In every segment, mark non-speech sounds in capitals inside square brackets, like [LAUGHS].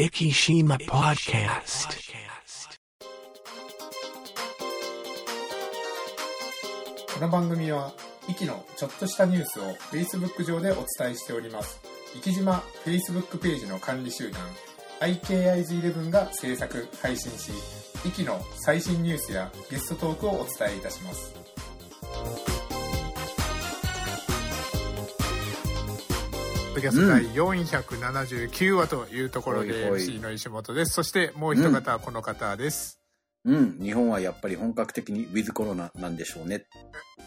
Ikishima Podcast. この番組は、イキのちょっとしたニュースを Facebook 上でお伝えしております。イキ島 Facebook ページの管理集団、IKIG11 が制作、配信し、イキの最新ニュースやゲストトークをお伝えいたします。ドキャスト第479話というところで MC の石本です。そしてもう一方はこの方です。うん、日本はやっぱり本格的にウィズコロナなんでしょうね。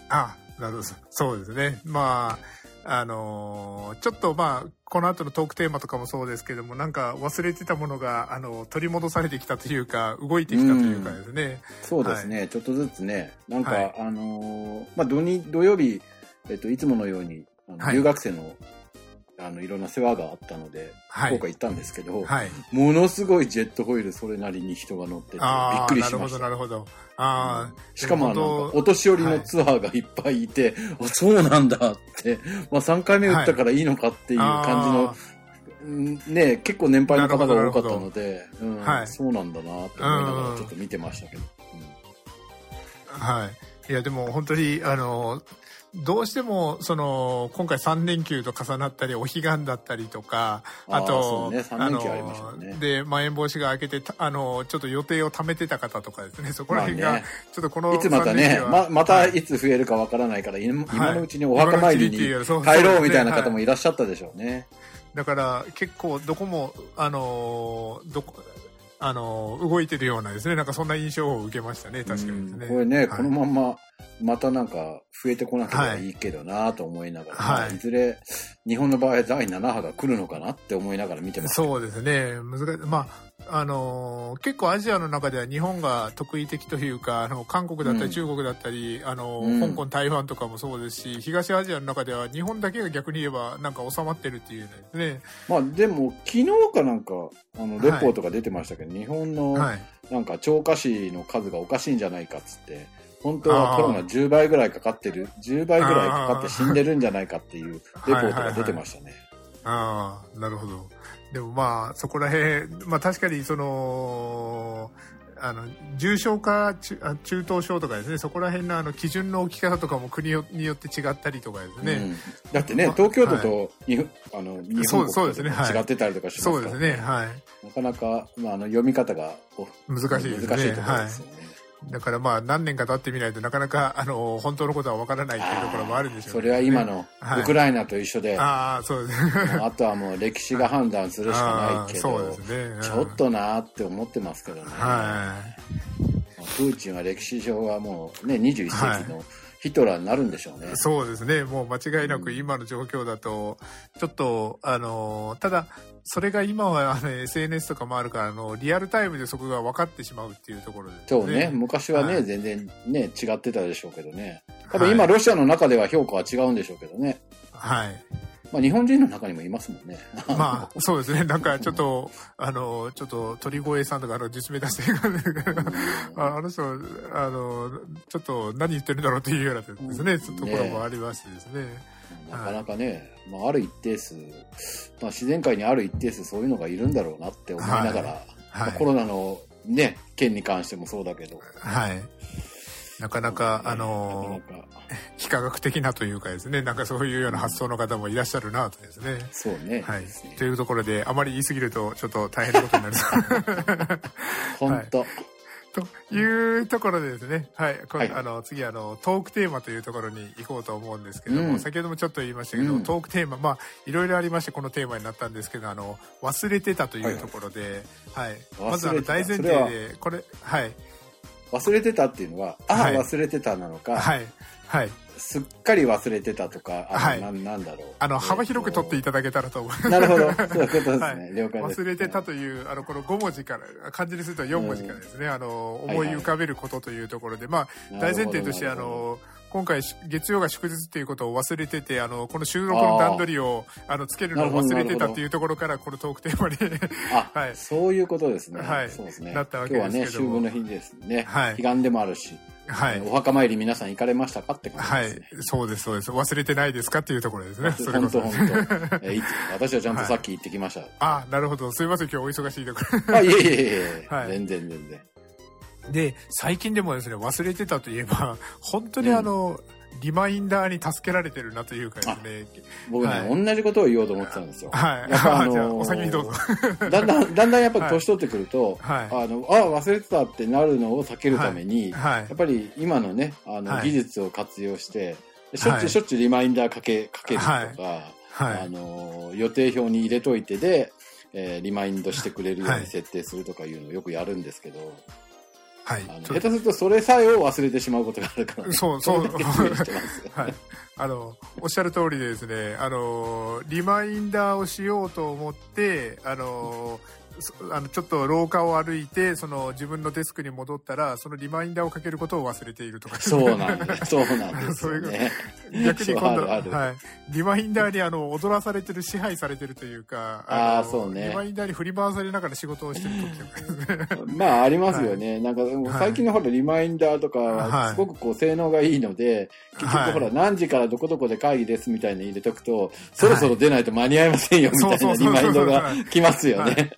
あ、なるほど。そうですね。まあ、あのーちょっとまあ、この後のトークテーマとかもそうですけども、なんか忘れてたものが、あの、取り戻されてきたというか、動いてきたというかですね。そうですね、ちょっとずつね、なんか、はいあのーまあ土日、土曜日、えっと、いつものように、あのはい留学生の、あの、いろんな世話があったので、はい福岡行ったんですけど、はい。ものすごいジェットホイールそれなりに人が乗ってて、びっくりなるほど、しました。なるほど。ああ、しかもあの、お年寄りのツアーがいっぱいいて、あ、そうなんだって、まあ3回目打ったからいいのかっていう感じの、うんね、結構年配の方が多かったので、うんはいそうなんだなって思いながらちょっと見てましたけど。はい。いや、でも本当に、あの、どうしても、その、今回3連休と重なったり、お彼岸だったりとか、あと、あので、まん延防止が明けて、たあの、ちょっと予定を貯めてた方とかですね、そこら辺が、まあねちょっとこのいつまた3連ね、ま、またはい。いつ増えるかわからないから、今はい。今のうちにお墓参りに帰ろうみたいな方もいらっしゃったでしょうね。だから結構どこも、あの、どこ、あの、動いてるようなですね、なんかそんな印象を受けましたね、確かにですね。うん。これね、はい。このまんま、またなんか増えてこなければいいけどなと思いながら、はいまあいずれ日本の場合第7波が来るのかなって思いながら見てます。そうですね。難しい。まあ、あのー結構アジアの中では日本が得意的というか、あの、韓国だったうんり中国だったり、あのうん香港、台湾とかもそうですし、東アジアの中では日本だけが逆に言えばなんか収まってるっていうですね。まあでも昨日かなんか、あの、レポートが出てましたけど、日本のはい。なんか超過死の数がおかしいんじゃないかっつって、本当はコロナ10倍ぐらいかかってる、10倍ぐらいかかって死んでるんじゃないかっていうレポートが出てましたね。ああ、なるほど。でもまあ、そこら辺、まあ確かにその、あの、重症化、中あ中等症とかですね、そこら辺のあの基準の置き方とかも国によって違ったりとかですね。うんだってね、ま東京都と日本、あの日本そうですねはい国と違ってたりとかしますから、そうですね、はい。なかなか、まあ、あの読み方がお難しいですね。難しいところですよね。だからまあ何年か経ってみないとなかなかあの本当のことはわからないっていうところもあるんでしょうそれは今のはい。ウクライナと一緒で、ああ、そうです。あとはもう歴史が判断するしかないけ [LAUGHS] あーそうど、ですね。うん。ちょっとなーって思ってますけどね。はプーチンは歴史上はもうね、21世紀のヒトラーになるんでしょうね。い。そうですね。もう間違いなく今の状況だと、ちょっと、あの、ただ、それが今は、ね、SNS とかもあるから、あの、リアルタイムでそこが分かってしまうっていうところで、そうね、昔はね、はい全然ね、違ってたでしょうけどね。多分今、ロシアの中では評価は違うんでしょうけどね。はい。まあ日本人の中にもいますもんね。[LAUGHS] まあ、そうですね。なんかちょっと、あの、ちょっと鳥越さんとか、あの、実名出してあ [LAUGHS] あの人、あの、ちょっと何言ってるんだろうっていうようなですね、ところもありましてですね。なかなかね、まあある一定数、まあ自然界にある一定数そういうのがいるんだろうなって思いながら、まはい。あコロナのね、件に関してもそうだけど。はい。なかなか、あの、なかなか。[LAUGHS] 非科学的なというかですね、なんかそういうような発想の方もいらっしゃるなとですね。そうね。はい。ね。というところで、あまり言い過ぎると、ちょっと大変なことになる。[LAUGHS] 本当、と。いうところでですね、はい、はい。あの次あのトークテーマというところに行こうと思うんですけども、うん。先ほどもちょっと言いましたけど、うん。トークテーマまあいろいろありましてこのテーマになったんですけどあの忘れてたというところで、はい。まずあの大前提でこれはい忘れてたっていうのは、ああ、はい忘れてたなのか、はいはいすっかり忘れてたとか、あのはいなんなんだろう。あの幅広く取っていただけたらと思います。なるほど。そういうことですね。はい了解です。忘れてたという、あの、この5文字から、漢字にすると4文字からですね、あの、思い浮かべることというところで、まあ、大前提として、あなるほどの、今回し月曜が祝日っていうことを忘れてて、あの、この収録の段取りを、あの、つけるのを忘れてたっていうところから、このトークテーマにあ、[LAUGHS] はいそういうことですね。はいそうですね。なったわけ今日はね、ですけども秋分の日ですね。はい彼岸でもあるし、はい。お墓参り皆さん行かれましたかって感はいじですね。。そうです、そうです。忘れてないですかっていうところですね。それ本当こそ。本当。[LAUGHS] え私はちゃんとさっき行ってきました。あ、なるほど。すいません、今日お忙しいところ。あ、いえいえいえ、[LAUGHS] はい全然全然。で、最近でもですね、忘れてたといえば、[LAUGHS] 本当にあの、リマインダーに助けられてるなというかですね。僕ね、はい同じことを言おうと思ってたんですよ。はい。やっぱあのー [LAUGHS] じゃあ、お先にどうぞ。[LAUGHS] だんだん、だんだんやっぱり年取ってくると、はいあの、あ、忘れてたってなるのを避けるために、はいやっ。ぱり今のね、あの、はい技術を活用して、しょっちゅはいうしょっちゅうリマインダーかけ、かけるとか、はい。あの、予定表に入れといてで、えーリマインドしてくれるように設定するとかいうのをよくやるんですけど、はい下手するとそれさえを忘れてしまうことがあるから、ね、そうそう。[LAUGHS] はい。あの、おっしゃる通りでですね、あの、リマインダーをしようと思って、あの、そあのちょっと廊下を歩いてその自分のデスクに戻ったらそのリマインダーをかけることを忘れているとか。そうなんです。[LAUGHS] そうなんですよね。逆に今度そうあるはい、リマインダーにあの踊らされてる支配されてるというかのあーそうね。リマインダーに振り回されながら仕事をしてる時とか。ねまあ [LAUGHS] ありますよね。なんか最近のほらリマインダーとかははいすごくこう性能がいいので、結はい。局ほら何時からどこどこで会議ですみたいに入れとくと、そろそろ出ないと間に合いませんよみたいなそうそうそうそう。リマインドが来ますよね。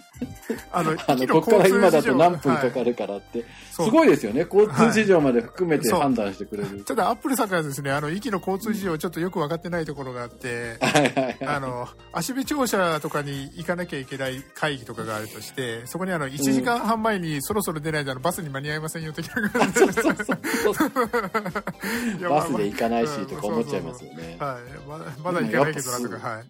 あのあの、ここから今だと何分かかる、るからって。そうすごいですよね。交通事情まで含めてはい判断してくれる。ただアップルさんからですねあの息の交通事情ちょっとよく分かってないところがあって、はいはいはい。あの足部庁舎とかに行かなきゃいけない会議とかがあるとしてそこにあの1時間半前にそろそろ出ないとあのバスに間に合いませんよ的な [LAUGHS] バスで行かないしうんとか思っちゃいますよね。はいまだまだ行かないけどなとかはい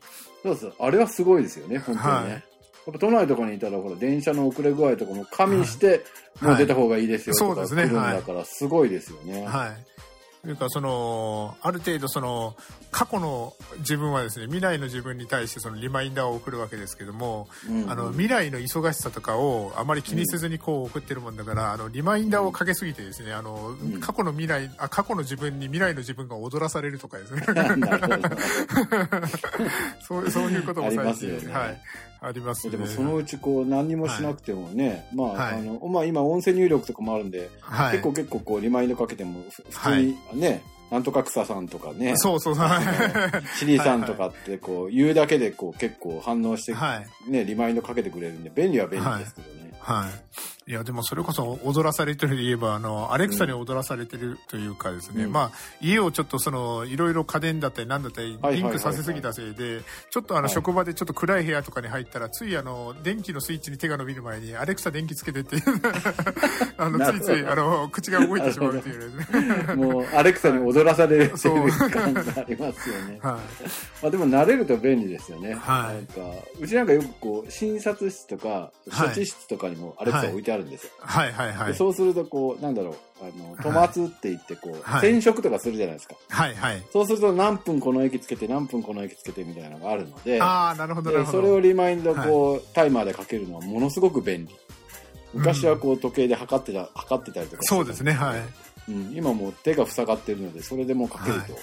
そうそう。あれはすごいですよね、本当にはいね。やっぱ都内とかにいたら、ほら、電車の遅れ具合とかも加味して、もう出た方がいいですよとか来はいそうですね。だから、すごいですよね。はい。というか、その、ある程度、その、過去の自分はですね、未来の自分に対してそのリマインダーを送るわけですけども、うんあの、未来の忙しさとかをあまり気にせずにこう送ってるもんだから、あの、リマインダーをかけすぎてですね、あの、ん。過去の未来、あ、過去の自分に未来の自分が踊らされるとかですね。[LAUGHS] [LAUGHS] そうそういうこともあり最ますよね。近はい。ありますね。でもそのうちこう何にもしなくてもね、まあ、はいあの、まあ今音声入力とかもあるんで、はい、結構結構こうリマインドかけてもふ普通にね、なんとか草さんとかね、そうそうそう。はい。シリさんとかってこう言うだけでこう結構反応してはい。ね、リマインドかけてくれるんで便利は便利ですけどね。はい。いや、でもそれこそ踊らされてるといえば、あの、アレクサに踊らされてるというかですね、うん。まあ、家をちょっとその、いろいろ家電だったり何だったり、はいはいはいリンクさせすぎたせいで、ちょっとあの、はい。職場でちょっと暗い部屋とかに入ったら、ついあの、電気のスイッチに手が伸びる前に、アレクサ電気つけてっていう、[LAUGHS] あの、ついつい、あの、口が動いてしまうっていうね。[LAUGHS] もうアレクサに踊らされるってそう [LAUGHS] い。う。感がありますよね。はまあでも慣れると便利ですよね。はい。なんか、うちなんかよくこう、診察室とか、はい処置室とかにもアレクサ置いてあるんですよ。い。はいはいはい。でそうするとこう、なんだろう、あの、止まつって言ってこう、はい染色とかするじゃないですか。はいはい。そうすると何分この駅つけて何分この駅つけてみたいなのがあるので、ああ、なるほどなるほど。でそれをリマインドこう、タイマーでかけるのはものすごく便利。昔はこう時計で測ってた、測ってたりとかそうですね、はい。うん、今もう手が塞がってるので、それでもうかけると、はい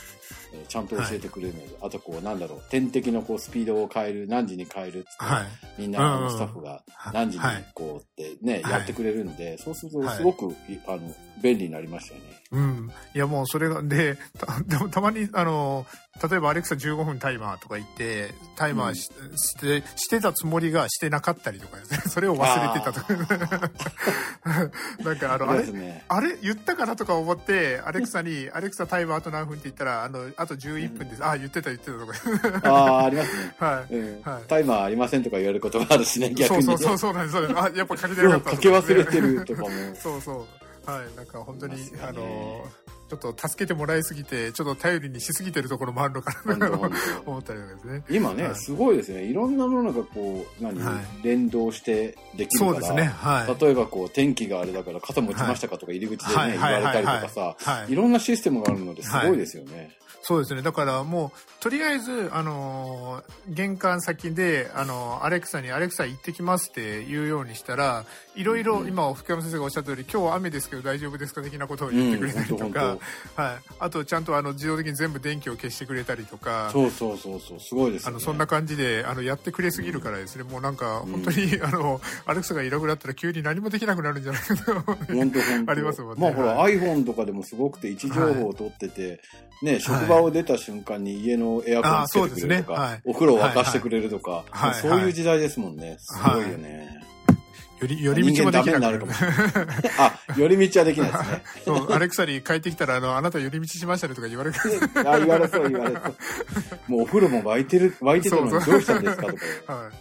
えーちゃんと教えてくれるので、あとこう、なんだろう、点滴のこうスピードを変える、何時に変えるって、はい。みんうんうんなあのスタッフが何時にはいこうってね、はいやってくれるんで、そうするとはいすごく、いあの、便利になりましたよね。うん。いやもうそれが、で、た [LAUGHS] でもたまに、あの、例えばアレクサ15分タイマーとか言って、タイマーし,、して、してたつもりがしてなかったりとかですね。[LAUGHS] それを忘れてたとか。[LAUGHS] なんかあの、あれ？ね。あれ？言ったかなとか思って、アレクサに、アレクサタイマーあと何分って言ったら、あの、あと11分です。あ、言ってた言ってたとか。ああ、ありますね。[LAUGHS] はい。うんはいタイマーありませんとか言われることがあるしね、逆に、ね。そうそうそうそうなんです。あ、やっぱかけてなかったうんかけ忘れてるとかも。そうそう。はい。なんか本当に、ねあの、ちょっと助けてもらいすぎて、ちょっと頼りにしすぎてるところもあるのかなと [LAUGHS] 思ったりとかですね。今ね、はいすごいですね。いろんなものがこう、何、は連動してできるから。そうですね。はい。例えばこう天気があれだから傘持ちましたかとか入り口でね、はい言われたりとかさ、いろんなシステムがあるのですごいですよね。そうですね。だからもう、とりあえず、あのー玄関先で、あのーアレクサに、アレクサ行ってきますって言うようにしたら、いろいろ、うん今、福山先生がおっしゃった通り、今日は雨ですけど大丈夫ですか的なことを言ってくれたりとか、はい。あと、ちゃんとあの、自動的に全部電気を消してくれたりとか、そうそうそうそう、すごいですよ、ね。あの、そんな感じで、あの、やってくれすぎるからですね、もうなんか、本当に、あの、アレクサがいなくなったら急に何もできなくなるんじゃないかと。[LAUGHS] ありますもんね。まあほら、は iPhone とかでもすごくて位置情報を取ってて、ね、職場を出た瞬間に家のエアコンつけてくれるとか、ねはいお風呂を沸かしてくれるとか、はいはいそういう時代ですもんね。すごいよね。より、寄り道もできなくか。あ、寄り道はできないですね。そう、アレクサに帰ってきたら、あの、あなた寄り道しましたねとか言われる。あ、言われそう言われそう。もうお風呂も沸いてる、沸いてたのにどうしたんですかとか。はい。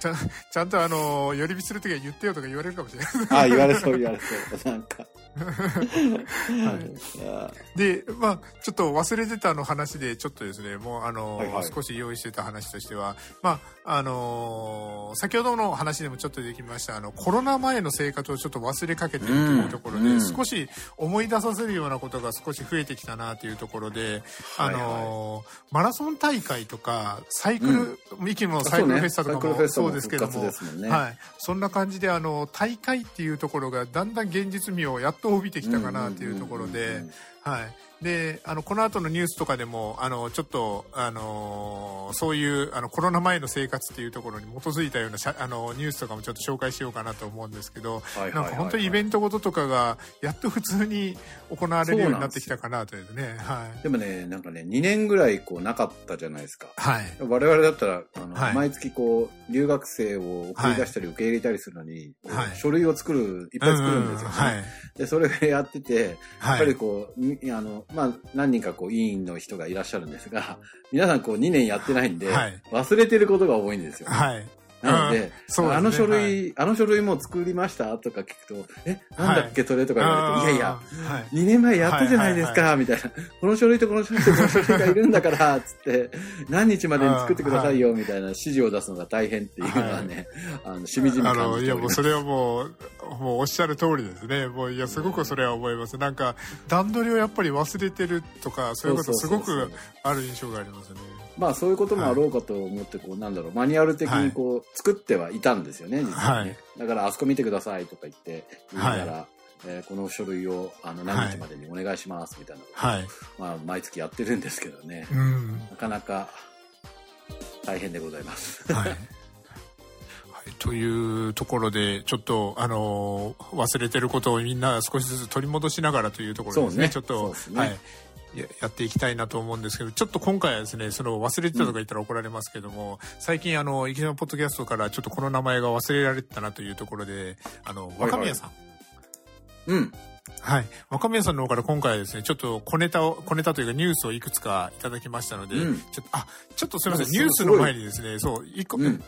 ちゃん、ちゃんとあの、寄り道するときは言ってよとか言われるかもしれない。あ、言われそう言われそう。なんか。はい。で、まあ、ちょっと忘れてたの話で、ちょっとですね、もう、あの、はいはい。少し用意してた話としては、まあ、あの先ほどの話でもちょっとできました、あの、コロナ前の生活をちょっと忘れかけているというところで、うん。少し思い出させるようなことが少し増えてきたなというところで、あのマラソン大会とか、サイクル、ミキのサイクルフェスタとかもそうですけども、もんね。はい、そんな感じであの大会っていうところがだんだん現実味をやっと帯びてきたかなっていうところではい。で、あの、この後のニュースとかでも、あの、ちょっと、あの、そういう、あの、コロナ前の生活っていうところに基づいたようなあの、ニュースとかもちょっと紹介しようかなと思うんですけど、はいはいはいはいなんか本当にイベントごととかが、やっと普通に行われるようになってきたかなというね、はい。でもね、なんかね、2年ぐらいこうなかったじゃないですか。はい。我々だったら、あの、はい毎月こう、留学生を送り出したり受け入れたりするのに、はい書類を作る、いっぱい作るんですよ、ねうはい。で、それをやってて、やっはい。ぱりこう、みあの、まあ、何人かこう、委員の人がいらっしゃるんですが、皆さんこう、2年やってないんで、はい忘れてることが多いんですよ。はい。なので、あの書類、あの書類もう作りましたとか聞くと、え、なんだっけ、それとか言われて、いやいや、はい。2年前やったじゃないですか、はみたいな。この書類とこの書類とこの書類がいるんだから、つって、[LAUGHS] 何日までに作ってくださいよ、みたいな指示を出すのが大変っていうのはね、あの、しみじみあの、いや、感じておりますもうそれはもう、もうおっしゃる通りですね。もう、いや、すごくそれは思います。なんか、段取りをやっぱり忘れてるとか、そういうことすごくある印象がありますね。まあそういうこともあろうかと思って、こう、なんだろう、マニュアル的にこう、作ってはいたんですよね、実はね。だから、あそこ見てくださいとか言って、言いながら、えーこの書類を、あの、何日までにお願いします、みたいなことをはい。まあ、毎月やってるんですけどね。うん。なかなか、大変でございます。はい。[LAUGHS] はい、というところで、ちょっと、あのー忘れてることをみんな少しずつ取り戻しながらというところですね。そうねちょっと、ねはい。ややっていきたいなと思うんですけど、ちょっと今回はですね、その忘れてたとか言ったら怒られますけども、最近あの、池島ポッドキャストからちょっとこの名前が忘れられてたなというところで、あの、はい若宮さん。うん。はい。若宮さんの方から今回はですね、ちょっと小ネタを、小ネタというかニュースをいくつかいただきましたので、うんちょっと、あ、ちょっとすみません、うんニュースの前にですね、そう、一個、うん。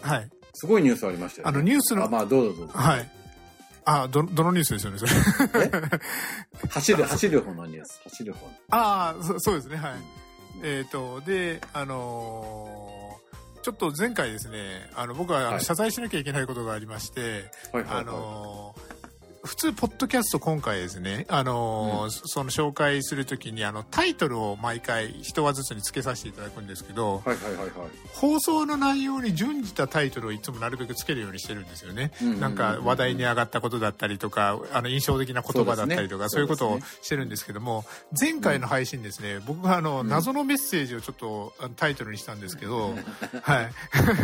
はい。すごいニュースありましたよ、ね。あの、ニュースの、あ、まあ、どうぞどうぞ。はい。あ、ど、どのニュースですよね、それ。走る、走る方のニュース。走る方の。ああ、そそうですね、はい。えっ、と、で、あのーちょっと前回ですね、あの、僕は謝罪しなきゃいけないことがありまして、はいはい、はい。あのー普通、ポッドキャスト今回ですね、あのーうん。その紹介するときに、あの、タイトルを毎回一話ずつに付けさせていただくんですけど、はいはいはいはい。放送の内容に準じたタイトルをいつもなるべくつけるようにしてるんですよね。うんうんうんうん。なんか話題に上がったことだったりとか、あの印象的な言葉だったりとか、そうういうことをしてるんですけども、前回の配信ですね、僕があの、ん。謎のメッセージをちょっとタイトルにしたんですけど、はい。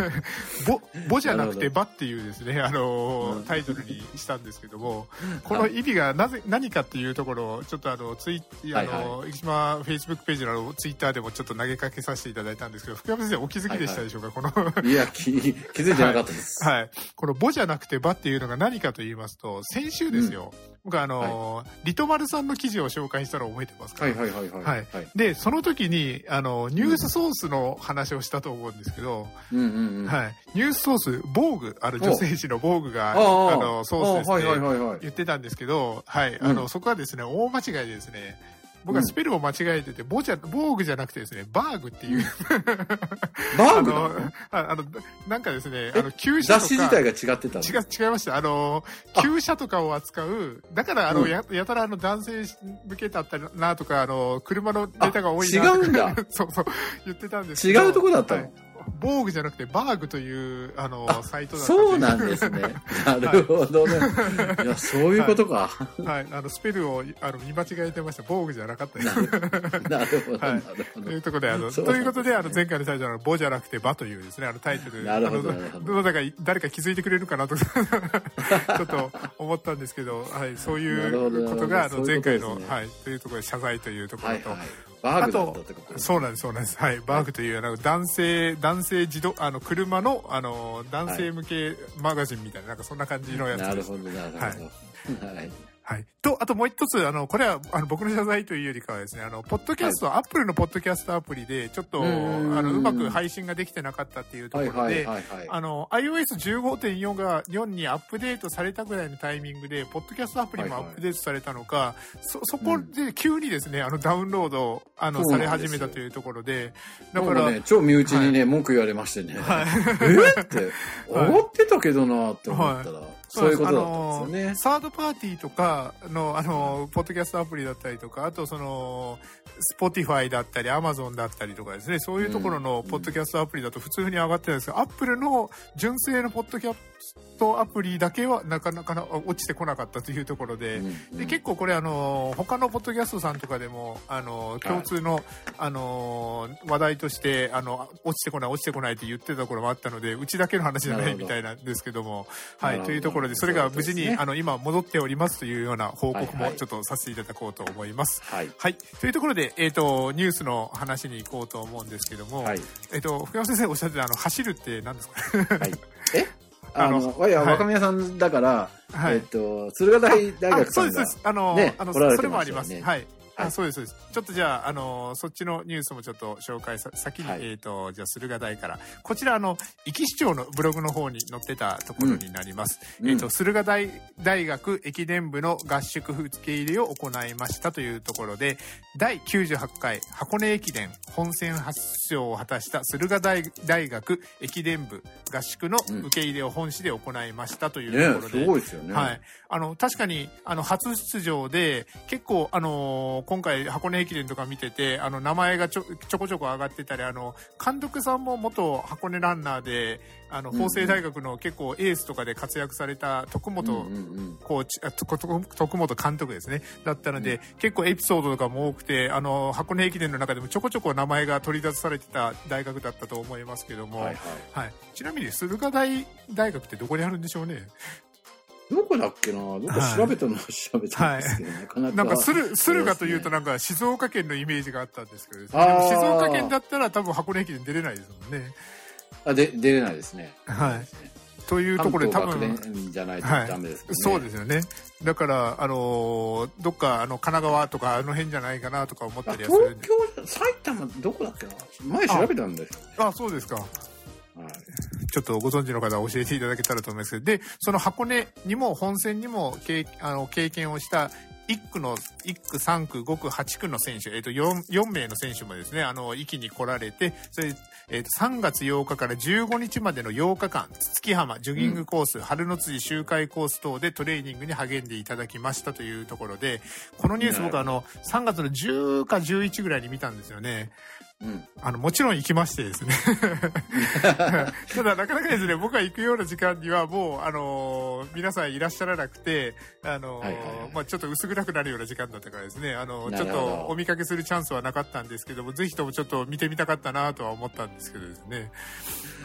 [LAUGHS] ぼ、ぼじゃなくてばっていうですね、あの、タイトルにしたんですけども、[LAUGHS] この意味がなぜ、何かっていうところを、ちょっとあの、ツイあはいの、生島フェイスブックページのツイッターでもちょっと投げかけさせていただいたんですけど、福山先生お気づきでしたでしょうか、この、いや、気、気づいてなかったです。はい。このボじゃなくてバっていうのが何かと言いますと、先週ですよ。僕あの、リトマルさんの記事を紹介したのを覚えてますかはいはいはいはい。はいはい。で、その時に、あの、ニュースソースの話をしたと思うんですけど、うんうんうん。はい。ニュースソース、防具、あの女性誌の防具が、あの、ソースですあはいはいね、はいはい。言ってたんですけど、はい。あの、うんそこはですね、大間違いでですね、僕はスペルを間違えてて、ボじゃ、防具じゃなくてですね、バーグっていう、バーグなの、ああの、なんかですね、あの、旧車とか。雑誌自体が違ってたの？違う、違いました。あの、あ。旧車とかを扱う、だから、あの、うん。や、やたらあの、男性向けだったなとか、あの、車のネタが多いなあ違うんだ。[LAUGHS] そうそう、言ってたんですけど。違うとこだったの？はい防具じゃなくてバーグというあのあサイトだったそうなんですね。[LAUGHS] なるほどね。[LAUGHS] いや、そういうことか。はい、あのスペルをあの見間違えてました。防具じゃなかったです。なるほど、はいどというところで、あの、そうということで、あの、前回のタイトルの、ボじゃなくて、バというですね、あのタイトル。なるほどあのなるほどどうだか、誰か気づいてくれるかなと、[LAUGHS] ちょっと思ったんですけど、はい、そういうことが、あの、前回の、ねはい、というところで謝罪というところと、はいはい。バーグだったってことそうなんです、そうなんです。はい。バーグという、あの、男性、男性自動、あの、車の、あの、男性向けマガジンみたいな、なんかそんな感じのやつです。なるほど、なるほど。はい。はい。と、あともう一つ、あの、これは、あの、僕の謝罪というよりかはですね、あの、ポッドキャスト、アップルのポッドキャストアプリで、ちょっと、あうんうんうんの、うまく配信ができてなかったっていうところで、はいはいはいはい。あの、iOS15.4 が、4にアップデートされたぐらいのタイミングで、ポッドキャストアプリもアはいはい。ップデートされたのか、そ、そこで急にですね、あの、ダウンロード、あの、され始めたというところで、だから、ね、超身内にね、文句言われましてね。はい。えって、上がってたけどなって思ったら、そういうことですよね。サードパーティーとかの、あの、ポッドキャストアプリだったりとか、あとその、スポティファイだったり、アマゾンだったりとかですね、そういうところのポッドキャストアプリだと普通に上がってるんですが、アップルの純正のポッドキャストアプリだけはなかなかな落ちてこなかったというところで、うんで結構これあの他のポッドキャストさんとかでもあの共通の、あの話題としてあの落ちてこない落ちてこないって言ってたところもあったのでうちだけの話じゃなないみたいなんですけどもはいというところでそれが無事に、ねあの今戻っておりますというような報告はいはいもちょっとさせていただこうと思います。はい。はい。というところで、えっ、と、ニュースの話に行こうと思うんですけども、はい。えっ、と、福山先生おっしゃってた、あの、走るって何ですかはい。[LAUGHS] え？ああのの、いや、はい若宮さんだから、はいえっと、駿河台大あ学さんがそうですそうです。あの、ねあのそれもあります。はい。あはいそうですそうです。ちょっとじゃあ、あのそっちのニュースもちょっと紹介さ、先に、はいえっ、と、じゃあ、駿河台から。こちら、あの、壱岐市長のブログの方に載ってたところになります。うんえっ、と、駿河台大学駅伝部の合宿受け入れを行いましたというところで、第98回箱根駅伝本戦発勝を果たした駿河台大学駅伝部合宿の受け入れを本市で行いましたというとねころで、すごいですよね。はい。あの、確かに、あの、初出場で、結構、あのー今回、箱根駅伝とか見てて、あの、名前がちょ、ちょこちょこ上がってたり、あの、監督さんも元箱根ランナーで、あの、うんうん法政大学の結構エースとかで活躍された徳うん本うんうんコーチ、徳徳本監督ですね。だったので、結構エピソードとかも多くて、あの、箱根駅伝の中でもちょこちょこ名前が取り出されてた大学だったと思いますけども、ははいい、はい。ちなみに、駿河台大学ってどこにあるんでしょうね？どこだっけな？どこ調べたのは調べたんですけど、なかなか。なんか駿駿河というとなんか静岡県のイメージがあったんですけど、であーも静岡県だったら多分箱根駅伝出れないですもんね。あ、で、出れないですね。はいというところで多関分じゃないとはいダメですけどね。そうですよね。だから、あのーどっか、あの、神奈川とか、あの辺じゃないかなとか思っあたりはする。東京、埼玉、どこだっけな？前調べたんですよ。あ、そうですか。はい。ちょっとご存知の方は教えていただけたらと思いますけど、で、その箱根にも本戦にも経あの経験をした1区の、1区、3区、5区、8区の選手、えっ、と4、4名の選手もですね、あの、壱岐に来られて、それ、えっ、と、3月8日から15日までの8日間、月浜、ジョギングコース、春の辻周回コース等でトレーニングに励んでいただきましたというところで、このニュース僕あの、3月の10か11ぐらいに見たんですよね。うん。あの、もちろん行きましてですね。[LAUGHS] ただ、なかなかですね、僕が行くような時間にはもう、あのー皆さんいらっしゃらなくて、あのまあちょっと薄暗くなるような時間だったからですね、あのちょっとお見かけするチャンスはなかったんですけども、ぜひともちょっと見てみたかったなとは思ったんですけどですね。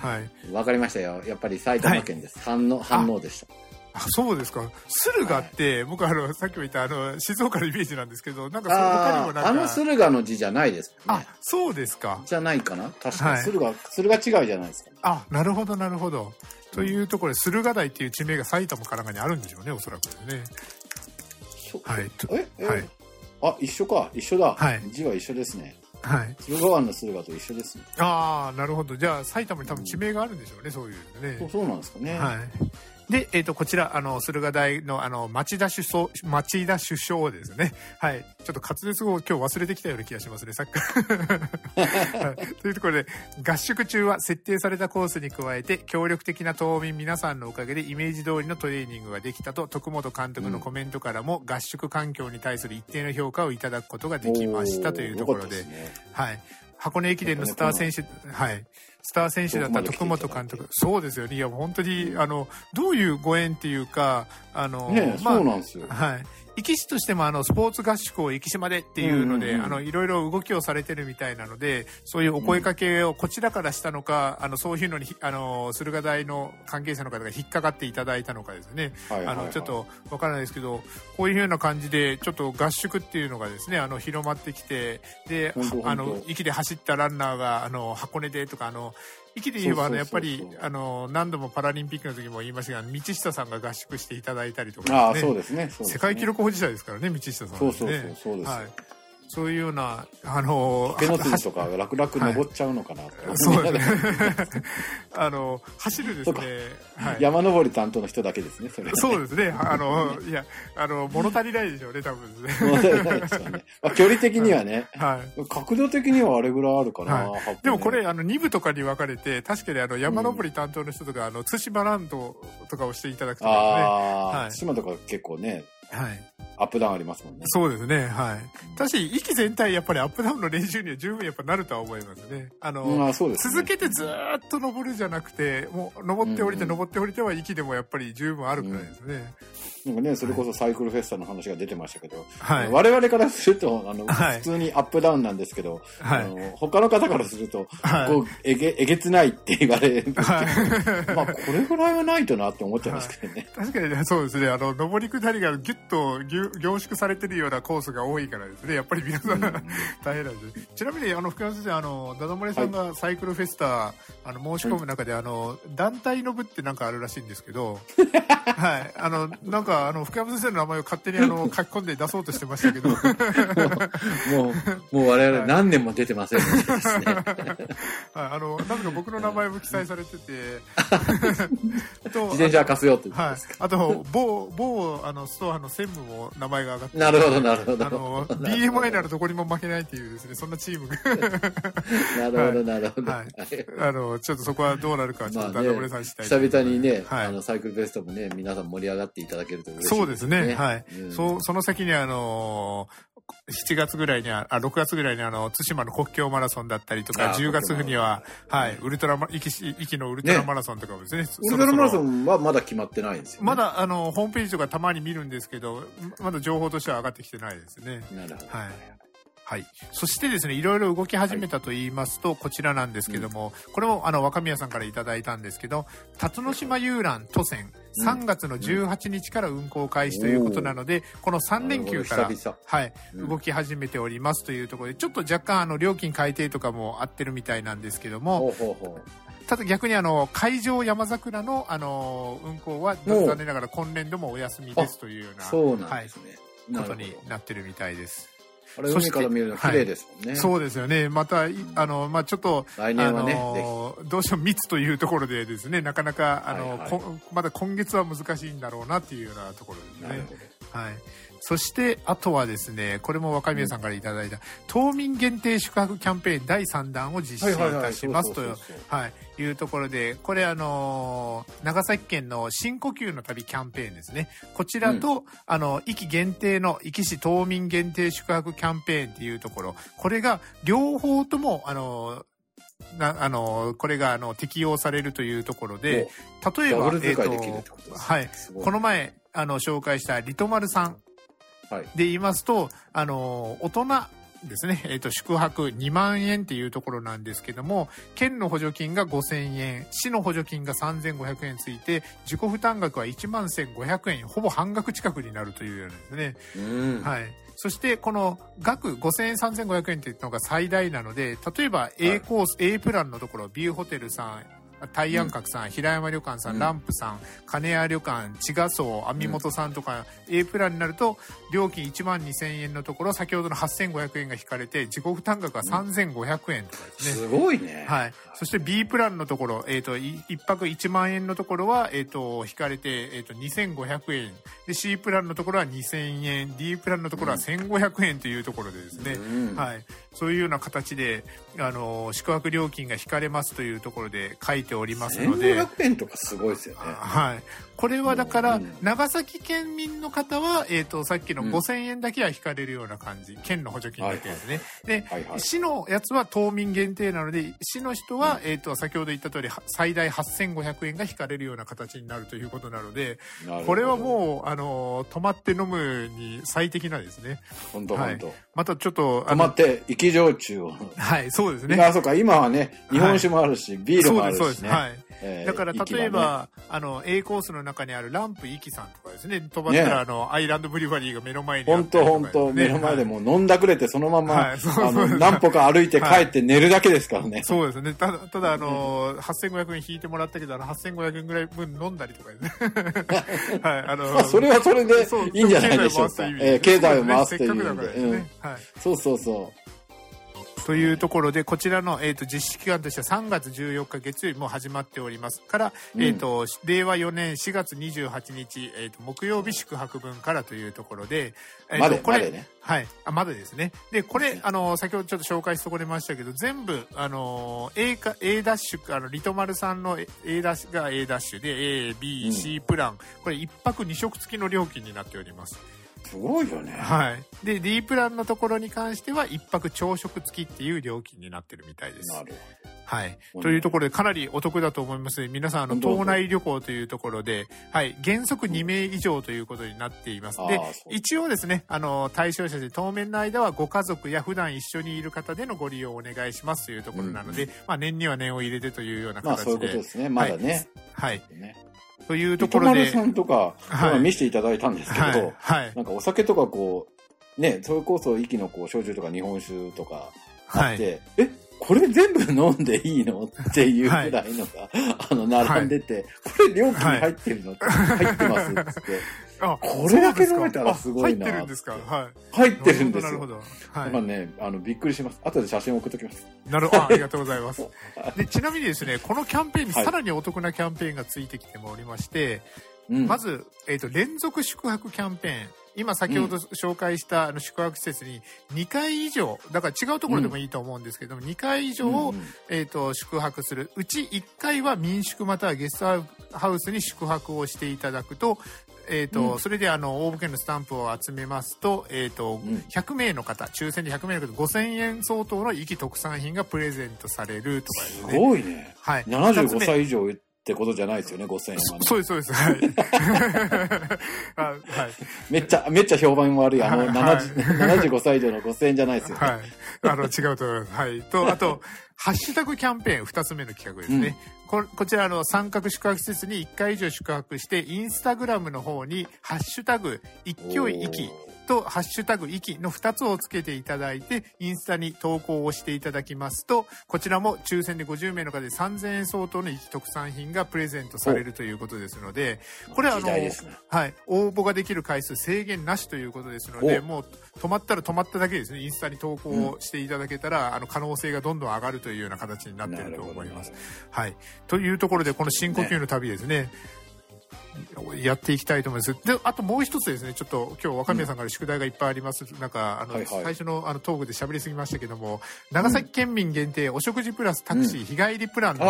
はい。わかりましたよ。やっぱり埼玉県です。反応、反応でした。あ、そうですか。駿河って、僕あの、さっきも言ったあの、静岡のイメージなんですけど、なんかその他にもなんか。あの駿河の字じゃないですもんあね。、そうですか。じゃないかな？確かはいに駿河、駿河違いじゃないですかね。あ、なるほど、なるほど。というところで、駿河台っていう地名が埼玉かなんかにあるんでしょうね、おそらくね。そはい。とええ、はいあ、一緒か。一緒だ。はい字は一緒ですね。はい。駿河湾の駿河と一緒ですね。ああ、なるほど。じゃあ、埼玉に多分地名があるんでしょうね、そういうね。そうそうなんですかね。はい。で、えっ、と、こちら、あの、駿河台の、あの、町田首相、町田首相ですね。はい。ちょっと滑舌を今日忘れてきたような気がしますね、さっき。はいというところで、合宿中は設定されたコースに加えて、協力的な島民皆さんのおかげでイメージ通りのトレーニングができたと、徳本監督のコメントからも、合宿環境に対する一定の評価をいただくことができましたというところでおーよかったすねはい。箱根駅伝のスター選手、はい。スター選手だった徳本監督。そうですよね。いや、本当に、あの、どういうご縁っていうか、あの、ね、まあ、そうなんですよ。はい。壱岐市としてもあのスポーツ合宿を壱岐島でっていうので、あのいろいろ動きをされてるみたいなのでそういうお声かけをこちらからしたのか、あのそういうのにあの駿河台の関係者の方が引っかかっていただいたのかですね、あのちょっとわからないですけどこういうような感じでちょっと合宿っていうのがですねあの広まってきてであの壱岐で走ったランナーがあの箱根でとかあの域で言えば、あの、やっぱり、あの、何度もパラリンピックの時も言いましたが、道下さんが合宿していただいたりとか、ね、ああ、そうですね。世界記録保持者ですからね、道下さん、ね。そうそうそう、そうです。はい。そういうような、あのー、のとか楽々登っちゃうのかな、はい、そうですね。あの、走るですね、はい、山登り担当の人だけですね、それ、ね、そうですね。あの、いや、あの、物足りないでしょうね、多分ね。物足りないですよね。まあ、距離的にはね、はい、角度的にはあれぐらいあるかな。はい、でもこれ、あの、2部とかに分かれて、確かにあの、山登り担当の人とか、うん、あの、対馬ランドとかをしていただくとかね。ああ、はい、対馬とか結構ね、はい。アップダウンありますもんね。そうですね。はい。確かに、息全体、やっぱりアップダウンの練習には十分やっぱなるとは思いますね。あの、うです、ね、続けてずっと登るじゃなくて、もう、登って降りて登って降りては息でもやっぱり十分あるくらいですね。なんかね、それこそサイクルフェスタの話が出てましたけど、はい、我々からすると、あの、はい、普通にアップダウンなんですけど、はい、あの他の方からすると、はい、こう、えげ、えげつないって言われるんですけど、[LAUGHS] まあ、これぐらいはないとなって思っちゃいますけどね。確かにそうですね、あの、上り下りがギュッと凝縮されてるようなコースが多いからですね、やっぱり皆さん、大変なんです。ちなみに、あの、福山先生、あの、ダダ漏れさんがサイクルフェスタ、あの、申し込む中で、あの、団体の部ってなんかあるらしいんですけど、[LAUGHS] はい、あの、なんか、あの、福山先生の名前を勝手にあの、[LAUGHS] 書き込んで出そうとしてましたけど。もう、もう我々何年も出てませんね。はい、あの、なんか僕の名前も記載されてて、[LAUGHS] と自転車貸すよってはい。あと、某、某、あの、ストアの専務も名前が上がってなるほど、なるほど。あの、BMI ならどこにも負けないっていうですね、そんなチームが。[LAUGHS] なるほど、なるほど。はい。あの、ちょっとそこはどうなるか、ちょっとさんしたい。久々にね、あの、サイクルベストもね、皆さん盛り上がっていただけると嬉しいそうですね。はい。そその先にあの7月ぐらいには、あ、6月ぐらいにあの、対馬の国境マラソンだったりとか、10月には、はい、ウルトラマ、息、息のウルトラマラソンとかもですね。ウルトラマラソンはまだ決まってないんですよ、まだ、あの、ホームページとかたまに見るんですけど、まだ情報としては上がってきてないですね。なるほど。はい。はい。そしてですね、いろいろ動き始めたと言いますと、はい、こちらなんですけども、うん、これもあの、若宮さんからいただいたんですけど、辰野島遊覧都線、3月の18日から運行開始ということなので、この3連休から、はい、動き始めておりますというところで、ちょっと若干あの、料金改定とかも合ってるみたいなんですけども、ただ逆にあの、海上山桜のあの、運行は残念ながら今年度もお休みですというような、そうなんですね。はい、ことになってるみたいです。あれ海から見るの綺麗ですもんね、はい、そうですよね。またあの、まあ、ちょっと来年はね、どうしても密というところでですねなかなかあの、はいはい、まだ今月は難しいんだろうなっていうようなところですね。はいそしてあとはですねこれも若宮さんからいただいた、島民限定宿泊キャンペーン第3弾を実施いたしますというところでこれあの長崎県の新呼吸の旅キャンペーンですね。こちらと、うん、あの壱岐限定の壱岐市島民限定宿泊キャンペーンっていうところこれが両方ともあのなあのこれがあの適用されるというところで例えば、えーとはい、この前あの紹介したリトマルさんで言いますと、あの、大人ですね、えっ、ー、と、宿泊2万円っていうところなんですけども、県の補助金が5000円、市の補助金が3500円ついて、自己負担額は1万1500円、ほぼ半額近くになるというようなんですね。はい。そして、この額5000円3500円っていうのが最大なので、例えば A コース、はい、A プランのところ、ビューホテルさん、大安閣さん、平山旅館さん、ランプさん、金谷旅館、千賀荘、網本さんとか、A プランになると、料金1万2000円のところ、先ほどの8500円が引かれて、自己負担額は3500円とかですね。すごいね。はい。そして B プランのところ、えっ、ー、と、1泊1万円のところは、えっ、ー、と、引かれて、えっ、ー、と、2500円。で、C プランのところは2000円、D プランのところは1500円というところでですね、うん、はい。そういうような形で、あの、宿泊料金が引かれますというところで書いておりますので。1500円とかすごいですよね。はい。これはだから、うん長崎県民の方は、えっ、と、さっきのうん5000円だけは引かれるような感じ。県の補助金だけですね。で、はいはい。市のやつは島民限定なので、市の人は、えっ、と、先ほど言った通り、は最大8500円が引かれるような形になるということなので、これはもう、あの、泊まって飲むに最適なですね。本当はい本当。またちょっと、止まって、生き焼酎を。はい、そうですね。あ、そうか、今はね、日本酒もあるし、ビールそうです、もあるしね。そうです。はい。えーだから例えば、あの A コースの中にあるランプイキさんとかですね飛ばったら、ねあのアイランドブリュワリーが目の前にあ本当本当目の前ではいもう飲んだくれてそのまま、はい。そうそう。あの、何歩か歩いて帰って寝るだけですからね。そうですね。ただただあの8500円引いてもらったけどあの8500円ぐらい分飲んだりとかですね。[LAUGHS] はいあのまあ、それはそれでそういいんじゃないでしょうか。えー経済を回すという意せっかくだからですね、味で。うん。はい。そうそうそというところで、こちらの、えっ、と、実施期間としては3月14日月曜日もう始まっておりますから、うんえっ、と、令和4年4月28日、えっ、と、木曜日宿泊分からというところで、えーとこれ、までねはい。あ、まだですね。で、これ、あの、先ほどちょっと紹介し損ねましたけど、全部、あの、A か、A ダッシュ、あの、リトマルさんの A ダッシュが A ダッシュで、A、B、うん C プラン、これ一泊二食付きの料金になっております。う。すごいよね。はい。で、D プランのところに関しては、一泊朝食付きっていう料金になってるみたいです。なるはい。ほどというところで、かなりお得だと思います。皆さん、あの、島内旅行というところで、はい。原則2名以上ということになっています。で一応ですね、あの、対象者で当面の間はご家族や普段一緒にいる方でのご利用をお願いしますというところなので、まあ、年には年を入れてというようなまあ形で。そういうことですね。まだね。はい。ねというところで、さんとか、は見せていただいたんですけど、はい。はい。なんかお酒とかこう、ね、それこそ息のこう焼酎とか日本酒とかあはい。って、え、これ全部飲んでいいのっていうぐらいのが、あの、並んでて、これ料金入ってるの、入ってますっつって、あこれだけ飲めたらすごいなあ入ってるんですか？はい。入ってるんですよ。なるほど。はいだからね、あの、びっくりします。後で写真送っときます。なるほど。あありがとうございます。[LAUGHS] で、ちなみにですね、このキャンペーンにはいさらにお得なキャンペーンがついてきておりまして、うん。まず、えっ、と、連続宿泊キャンペーン。今先ほど紹介したあの宿泊施設に2回以上、だから違うところでもいいと思うんですけども、2回以上、えっ、と、宿泊する。うち1回は民宿またはゲストハウスに宿泊をしていただくと、えっ、と、うんそれであの、応募券のスタンプを集めますと、えっ、と、うん100名の方、抽選で100名の方、5000円相当の壱岐特産品がプレゼントされるとかです。ごいね。はい。75歳以上ってことじゃないですよね、5000円はね。そうです、そうです。はい。あ [LAUGHS] はい。めっちゃ、めっちゃ評判悪い。あの、はい70 75歳以上の5000円じゃないですよね。はい。あの、違うと思います。はい。と、あと、ハッシュタグキャンペーン二つ目の企画ですね。ここちらあの三角宿泊施設に1回以上宿泊して、インスタグラムの方に、ハッシュタグ、一挙一息と、ハッシュタグ、息の2つをつけていただいて、インスタに投稿をしていただきますと、こちらも抽選で50名の方で3000円相当の息特産品がプレゼントされるということですので、これはあのはい、応募ができる回数制限なしということですので、おもう止まったら止まっただけですね、インスタに投稿をしていただけたら、あの可能性がどんどん上がるというような形になっていると思います。はい。というところで、この深呼吸の旅ですね。やっていきたいと思います。で、あともう一つですね、ちょっと今日若宮さんから宿題がいっぱいあります。なんか、あの、はいはい最初のあのトークで喋りすぎましたけども、長崎県民限定お食事プラスタクシー日帰りプランの。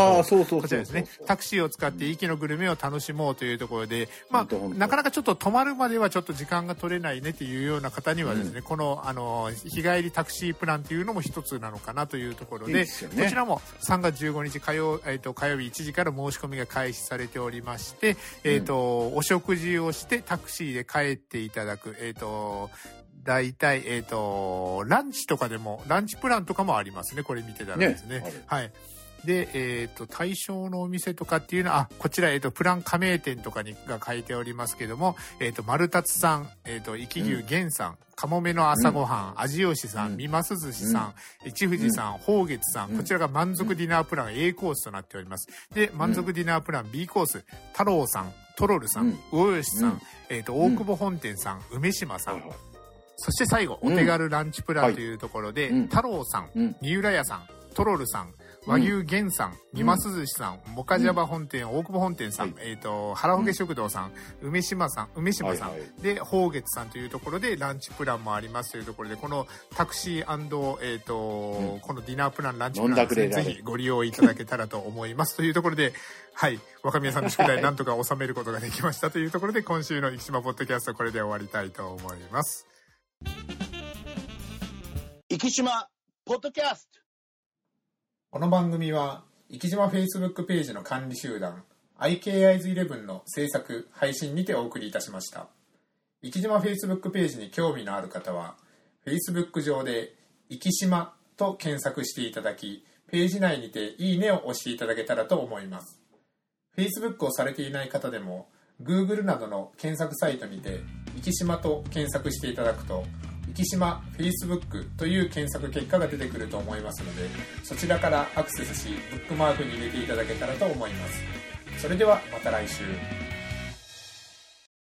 こちらですね。タクシーを使って息のグルメを楽しもうというところで、まあ、なかなかちょっと泊まるまではちょっと時間が取れないねっていうような方にはですね、この、あの、日帰りタクシープランっていうのも一つなのかなというところで、いいでねこちらも3月15日火曜、えっ、と、火曜日1時から申し込みが開始されておりまして、えっ、と、お食事をしてタクシーで帰っていただく、えっ、と、大体、えっ、と、ランチとかでも、ランチプランとかもありますね。これ見てたらですね。ねはい。で、えっ、と、対象のお店とかっていうのは、あ、こちら、えっ、と、プラン加盟店とかにが書いておりますけども、えっ、と、丸達さん、えっ、と、生き牛源さん、かもめの朝ごはん、味吉さうん。ん、みます寿司さん、一富士さん、宝月さん、うん。こちらが満足ディナープラン A コースとなっております。で、満足ディナープラン B コース、太郎さん、トロルさん、魚吉さうん。ん、えっ、と、大久保本店さん、梅島さん、そして最後、お手軽ランチプランというところで、うん。太郎さん。三浦屋さん、トロルさん、和牛源さん、三ます寿司さん、モカジャバ本店、大久保本店さん、えっ、と、原ほげ食堂さん、梅島さん、梅島さん、で、宝月さんというところでランチプランもありますというところで、このタクシーえっ、と、このディナープラン、ランチプランぜひご利用いただけたらと思います。というところで、[LAUGHS] はい、若宮さんの宿題 [LAUGHS] なんとか収めることができましたというところで、今週の生島ポッドキャストこれで終わりたいと思います。生島ポッドキャストこの番組は、生島 Facebook ページの管理集団、IKIs11 の制作、配信にてお送りいたしました。生島 Facebook ページに興味のある方は、Facebook 上で、生島と検索していただき、ページ内にていいねを押していただけたらと思います。Facebook をされていない方でも、Google などの検索サイトにて、生島と検索していただくと、生島 Facebook という検索結果が出てくると思いますので、そちらからアクセスし、ブックマークに入れていただけたらと思います。それではまた来週。